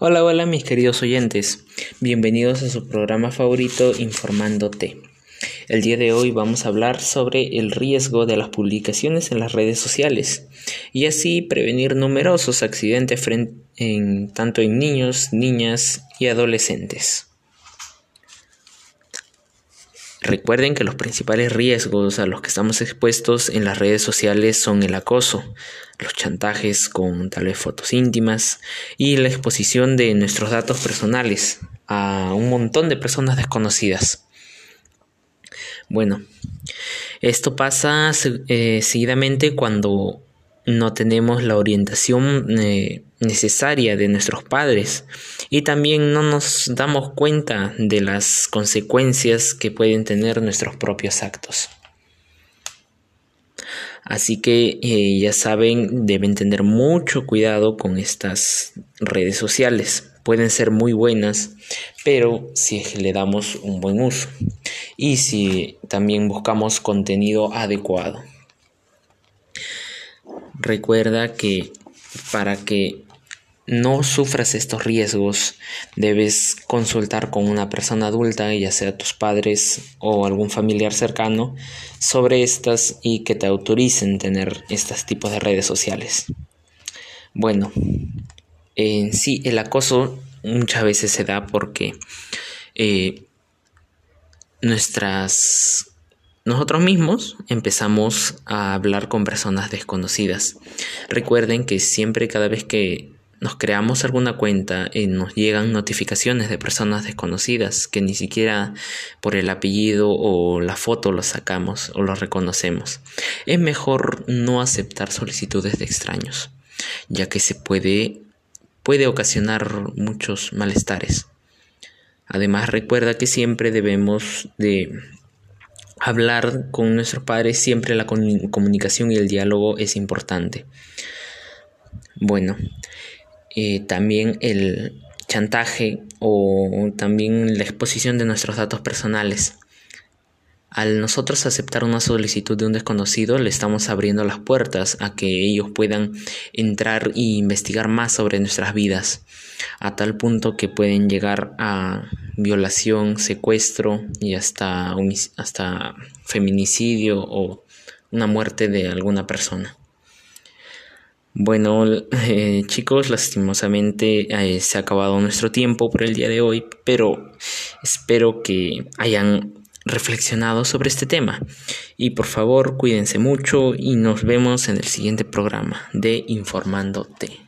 Hola, hola mis queridos oyentes, bienvenidos a su programa favorito Informándote. El día de hoy vamos a hablar sobre el riesgo de las publicaciones en las redes sociales y así prevenir numerosos accidentes en, tanto en niños, niñas y adolescentes. Recuerden que los principales riesgos a los que estamos expuestos en las redes sociales son el acoso, los chantajes con tal vez fotos íntimas y la exposición de nuestros datos personales a un montón de personas desconocidas. Bueno, esto pasa eh, seguidamente cuando no tenemos la orientación eh, necesaria de nuestros padres y también no nos damos cuenta de las consecuencias que pueden tener nuestros propios actos. Así que eh, ya saben, deben tener mucho cuidado con estas redes sociales. Pueden ser muy buenas, pero si le damos un buen uso y si también buscamos contenido adecuado. Recuerda que para que no sufras estos riesgos, debes consultar con una persona adulta, ya sea tus padres o algún familiar cercano, sobre estas y que te autoricen tener estos tipos de redes sociales. Bueno, en sí el acoso muchas veces se da porque eh, nuestras nosotros mismos empezamos a hablar con personas desconocidas. Recuerden que siempre cada vez que nos creamos alguna cuenta y nos llegan notificaciones de personas desconocidas que ni siquiera por el apellido o la foto lo sacamos o lo reconocemos. Es mejor no aceptar solicitudes de extraños, ya que se puede puede ocasionar muchos malestares. Además, recuerda que siempre debemos de hablar con nuestros padres, siempre la comunicación y el diálogo es importante. Bueno, eh, también el chantaje o también la exposición de nuestros datos personales. Al nosotros aceptar una solicitud de un desconocido, le estamos abriendo las puertas a que ellos puedan entrar e investigar más sobre nuestras vidas, a tal punto que pueden llegar a violación, secuestro y hasta, hasta feminicidio o una muerte de alguna persona. Bueno, eh, chicos, lastimosamente eh, se ha acabado nuestro tiempo por el día de hoy, pero espero que hayan reflexionado sobre este tema. Y por favor, cuídense mucho y nos vemos en el siguiente programa de Informándote.